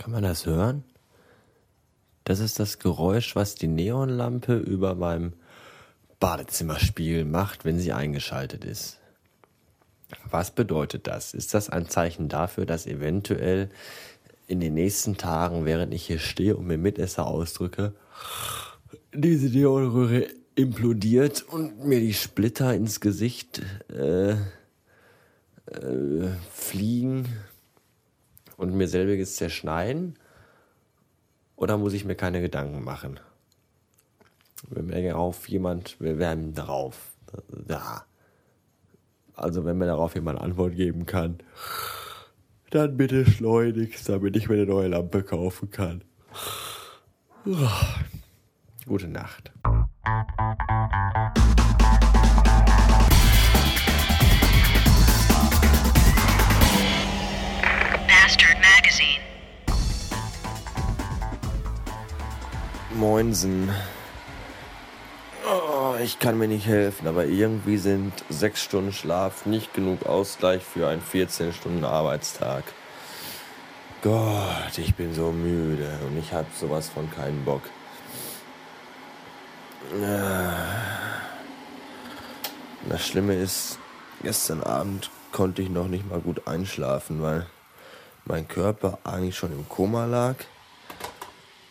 Kann man das hören? Das ist das Geräusch, was die Neonlampe über meinem Badezimmerspiegel macht, wenn sie eingeschaltet ist. Was bedeutet das? Ist das ein Zeichen dafür, dass eventuell in den nächsten Tagen, während ich hier stehe und mir Mitesser ausdrücke, diese Neonröhre implodiert und mir die Splitter ins Gesicht äh, äh, fliegen und mir selbiges zerschneiden? Oder muss ich mir keine Gedanken machen? Wenn mir darauf jemand, wir werden darauf, da. Also wenn mir darauf jemand Antwort geben kann, dann bitte schleunigst, damit ich mir eine neue Lampe kaufen kann. Gute Nacht. Moinsen. Oh, ich kann mir nicht helfen, aber irgendwie sind sechs Stunden Schlaf nicht genug Ausgleich für einen 14 Stunden Arbeitstag. Gott, ich bin so müde und ich hab sowas von keinen Bock. Das Schlimme ist, gestern Abend konnte ich noch nicht mal gut einschlafen, weil mein Körper eigentlich schon im Koma lag,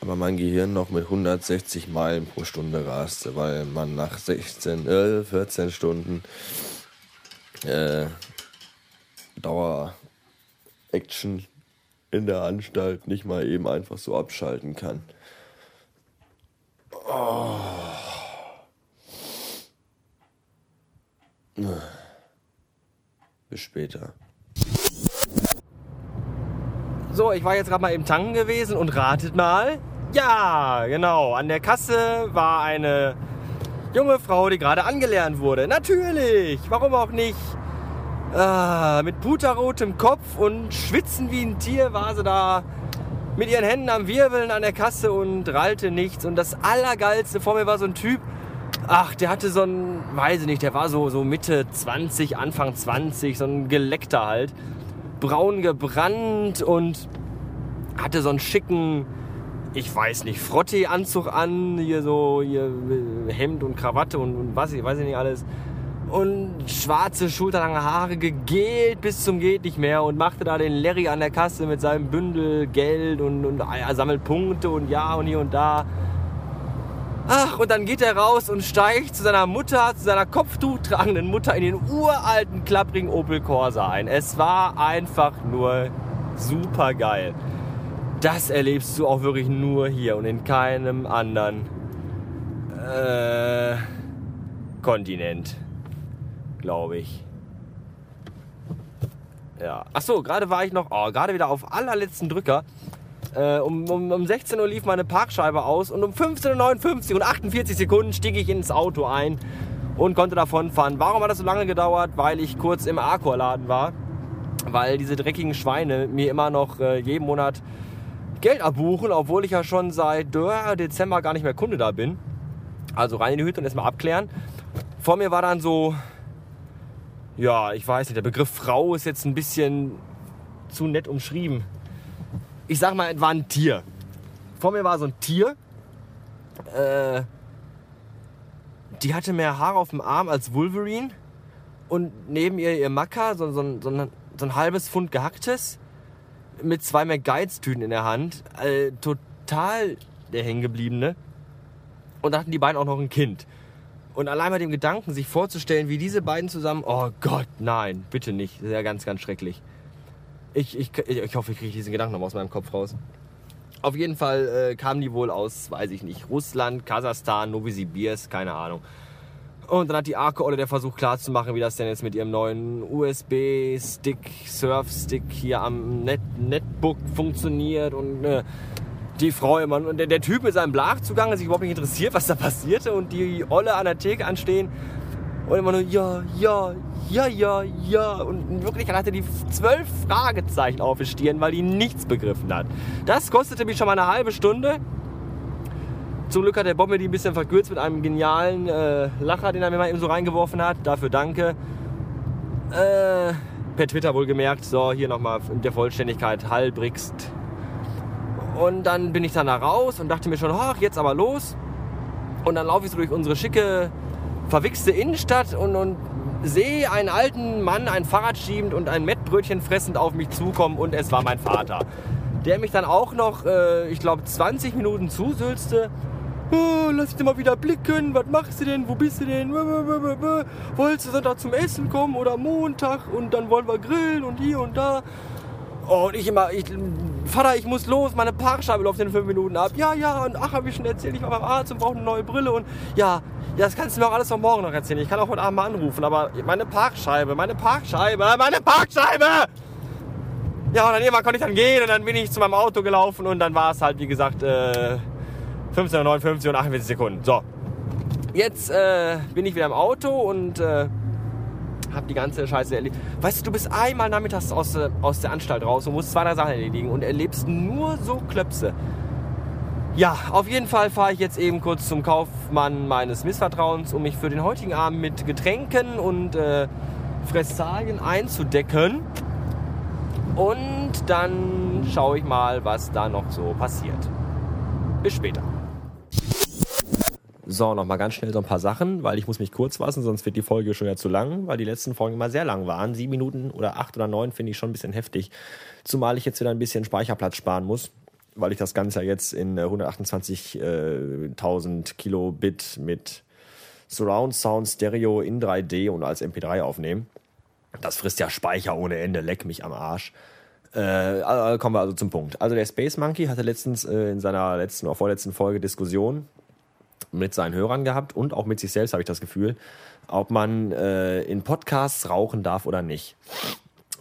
aber mein Gehirn noch mit 160 Meilen pro Stunde raste, weil man nach 16, äh, 14 Stunden äh, Dauer-Action in der Anstalt nicht mal eben einfach so abschalten kann. Oh. Bis später. So, ich war jetzt gerade mal eben tanken gewesen und ratet mal. Ja, genau. An der Kasse war eine junge Frau, die gerade angelernt wurde. Natürlich, warum auch nicht? Ah, mit puterrotem Kopf und schwitzen wie ein Tier war sie da mit ihren Händen am Wirbeln an der Kasse und rallte nichts. Und das Allergeilste vor mir war so ein Typ, ach, der hatte so ein, weiß ich nicht, der war so, so Mitte 20, Anfang 20, so ein Geleckter halt. Braun gebrannt und hatte so einen schicken, ich weiß nicht, Frottee-Anzug an, hier so hier Hemd und Krawatte und, und was, ich weiß ich nicht alles. Und schwarze, schulterlange Haare, gegelt bis zum geht nicht mehr und machte da den Larry an der Kasse mit seinem Bündel Geld und, und er sammelt Punkte und ja und hier und da. Ach, und dann geht er raus und steigt zu seiner Mutter, zu seiner kopftuchtragenden Mutter in den uralten, klapprigen Opel Corsa ein. Es war einfach nur super geil. Das erlebst du auch wirklich nur hier und in keinem anderen äh, Kontinent, glaube ich. Ja. Ach so, gerade war ich noch, oh, gerade wieder auf allerletzten Drücker. Äh, um, um, um 16 Uhr lief meine Parkscheibe aus und um 15.59 Uhr und 48 Sekunden stieg ich ins Auto ein und konnte davonfahren. Warum hat das so lange gedauert? Weil ich kurz im Arcor-Laden war. Weil diese dreckigen Schweine mir immer noch äh, jeden Monat Geld abbuchen, obwohl ich ja schon seit äh, Dezember gar nicht mehr Kunde da bin. Also rein in die Hütte und erstmal abklären. Vor mir war dann so, ja, ich weiß nicht, der Begriff Frau ist jetzt ein bisschen zu nett umschrieben ich sag mal, es war ein Tier. Vor mir war so ein Tier. Äh, die hatte mehr Haare auf dem Arm als Wolverine. Und neben ihr ihr Macker, so, so, so, ein, so ein halbes Pfund gehacktes, mit zwei McGuides-Tüten in der Hand. Äh, total der Hängengebliebene. Und da hatten die beiden auch noch ein Kind. Und allein bei dem Gedanken, sich vorzustellen, wie diese beiden zusammen, oh Gott, nein, bitte nicht. Das ist ja ganz, ganz schrecklich. Ich, ich, ich hoffe, ich kriege diesen Gedanken noch aus meinem Kopf raus. Auf jeden Fall äh, kamen die wohl aus, weiß ich nicht, Russland, Kasachstan, Novosibirsk, keine Ahnung. Und dann hat die Arke-Olle der Versuch klarzumachen, wie das denn jetzt mit ihrem neuen USB-Stick, Surf-Stick hier am Net Netbook funktioniert und äh, die Frau immer. Und der, der Typ mit seinem Blachzugang sich überhaupt nicht interessiert, was da passierte und die Olle an der Theke anstehen und immer nur ja, ja, ja, ja, ja. Und in Wirklichkeit hatte die zwölf Fragezeichen auf den Stirn, weil die nichts begriffen hat. Das kostete mich schon mal eine halbe Stunde. Zum Glück hat der Bob die ein bisschen verkürzt mit einem genialen äh, Lacher, den er mir mal eben so reingeworfen hat. Dafür danke. Äh, per Twitter wohl gemerkt. So, hier nochmal der Vollständigkeit. Halbrixt. Und dann bin ich dann da raus und dachte mir schon, ach, jetzt aber los. Und dann laufe ich so durch unsere schicke, verwichste Innenstadt und, und sehe einen alten Mann ein Fahrrad schiebend und ein Mettbrötchen fressend auf mich zukommen und es war mein Vater. Der mich dann auch noch, äh, ich glaube, 20 Minuten zusülzte. Oh, lass dich mal wieder blicken, was machst du denn, wo bist du denn? Wolltest du Sonntag zum Essen kommen oder Montag und dann wollen wir grillen und hier und da. Oh, und ich immer, ich, Vater, ich muss los, meine Parkscheibe läuft in fünf Minuten ab. Ja, ja, und ach, habe ich schon erzählt, ich war beim Arzt und brauche eine neue Brille und ja, ja, das kannst du mir auch alles von morgen noch erzählen. Ich kann auch heute Abend mal anrufen, aber meine Parkscheibe, meine Parkscheibe, meine Parkscheibe! Ja, und dann irgendwann konnte ich dann gehen und dann bin ich zu meinem Auto gelaufen und dann war es halt, wie gesagt, äh, 15.59 und 48 Sekunden. So, jetzt äh, bin ich wieder im Auto und äh, hab die ganze Scheiße erlebt. Weißt du, du bist einmal nachmittags aus, äh, aus der Anstalt raus und musst zwei, drei Sachen erledigen und erlebst nur so Klöpse. Ja, auf jeden Fall fahre ich jetzt eben kurz zum Kaufmann meines Missvertrauens, um mich für den heutigen Abend mit Getränken und äh, Fressalien einzudecken. Und dann schaue ich mal, was da noch so passiert. Bis später. So, nochmal ganz schnell so ein paar Sachen, weil ich muss mich kurz fassen, sonst wird die Folge schon ja zu lang, weil die letzten Folgen immer sehr lang waren. Sieben Minuten oder acht oder neun finde ich schon ein bisschen heftig. Zumal ich jetzt wieder ein bisschen Speicherplatz sparen muss, weil ich das Ganze ja jetzt in 128.000 äh, Kilobit mit Surround Sound Stereo in 3D und als MP3 aufnehme. Das frisst ja Speicher ohne Ende, leck mich am Arsch. Äh, kommen wir also zum Punkt. Also der Space Monkey hatte letztens äh, in seiner letzten oder vorletzten Folge Diskussion mit seinen Hörern gehabt und auch mit sich selbst, habe ich das Gefühl, ob man äh, in Podcasts rauchen darf oder nicht.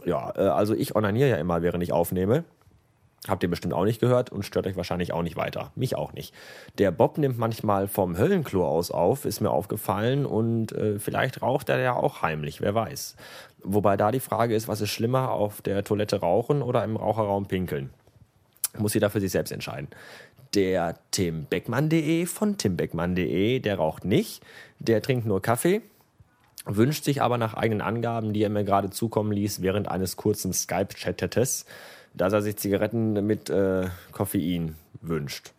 Ja, äh, also ich onaniere ja immer, während ich aufnehme. Habt ihr bestimmt auch nicht gehört und stört euch wahrscheinlich auch nicht weiter. Mich auch nicht. Der Bob nimmt manchmal vom Höllenklo aus auf, ist mir aufgefallen und äh, vielleicht raucht er ja auch heimlich, wer weiß. Wobei da die Frage ist, was ist schlimmer, auf der Toilette rauchen oder im Raucherraum pinkeln? Muss jeder für sich selbst entscheiden. Der timbeckmann.de von timbeckmann.de, der raucht nicht, der trinkt nur Kaffee, wünscht sich aber nach eigenen Angaben, die er mir gerade zukommen ließ, während eines kurzen Skype-Chattetes, dass er sich Zigaretten mit äh, Koffein wünscht.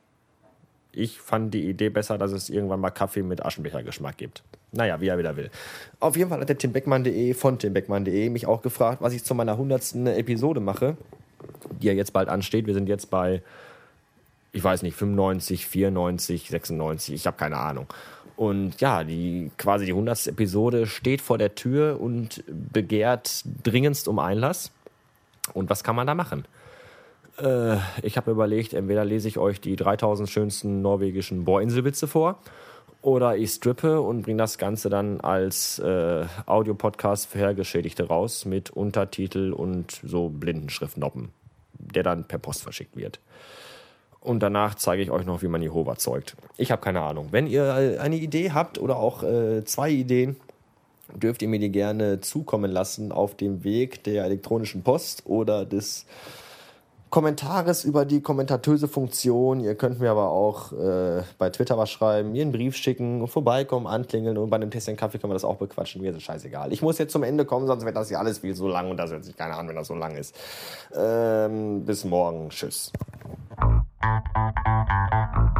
Ich fand die Idee besser, dass es irgendwann mal Kaffee mit Aschenbechergeschmack gibt. Naja, wie er wieder will. Auf jeden Fall hat der timbeckmann.de von timbeckmann.de mich auch gefragt, was ich zu meiner 100. Episode mache, die ja jetzt bald ansteht. Wir sind jetzt bei ich weiß nicht, 95, 94, 96, ich habe keine Ahnung. Und ja, die quasi die 100. Episode steht vor der Tür und begehrt dringendst um Einlass. Und was kann man da machen? Äh, ich habe überlegt, entweder lese ich euch die 3000 schönsten norwegischen Bohrinselwitze vor oder ich strippe und bringe das Ganze dann als äh, Audiopodcast für Hergeschädigte raus mit Untertitel und so Blindenschriftnoppen, der dann per Post verschickt wird. Und danach zeige ich euch noch, wie man Jehova zeugt. Ich habe keine Ahnung. Wenn ihr eine Idee habt oder auch äh, zwei Ideen, dürft ihr mir die gerne zukommen lassen auf dem Weg der elektronischen Post oder des Kommentares über die kommentatöse Funktion. Ihr könnt mir aber auch äh, bei Twitter was schreiben, mir einen Brief schicken, vorbeikommen, anklingeln und bei einem Tässchen Kaffee können wir das auch bequatschen. Mir ist es scheißegal. Ich muss jetzt zum Ende kommen, sonst wird das hier alles viel so lang und das hört sich keiner an, wenn das so lang ist. Ähm, bis morgen. Tschüss. Thank you.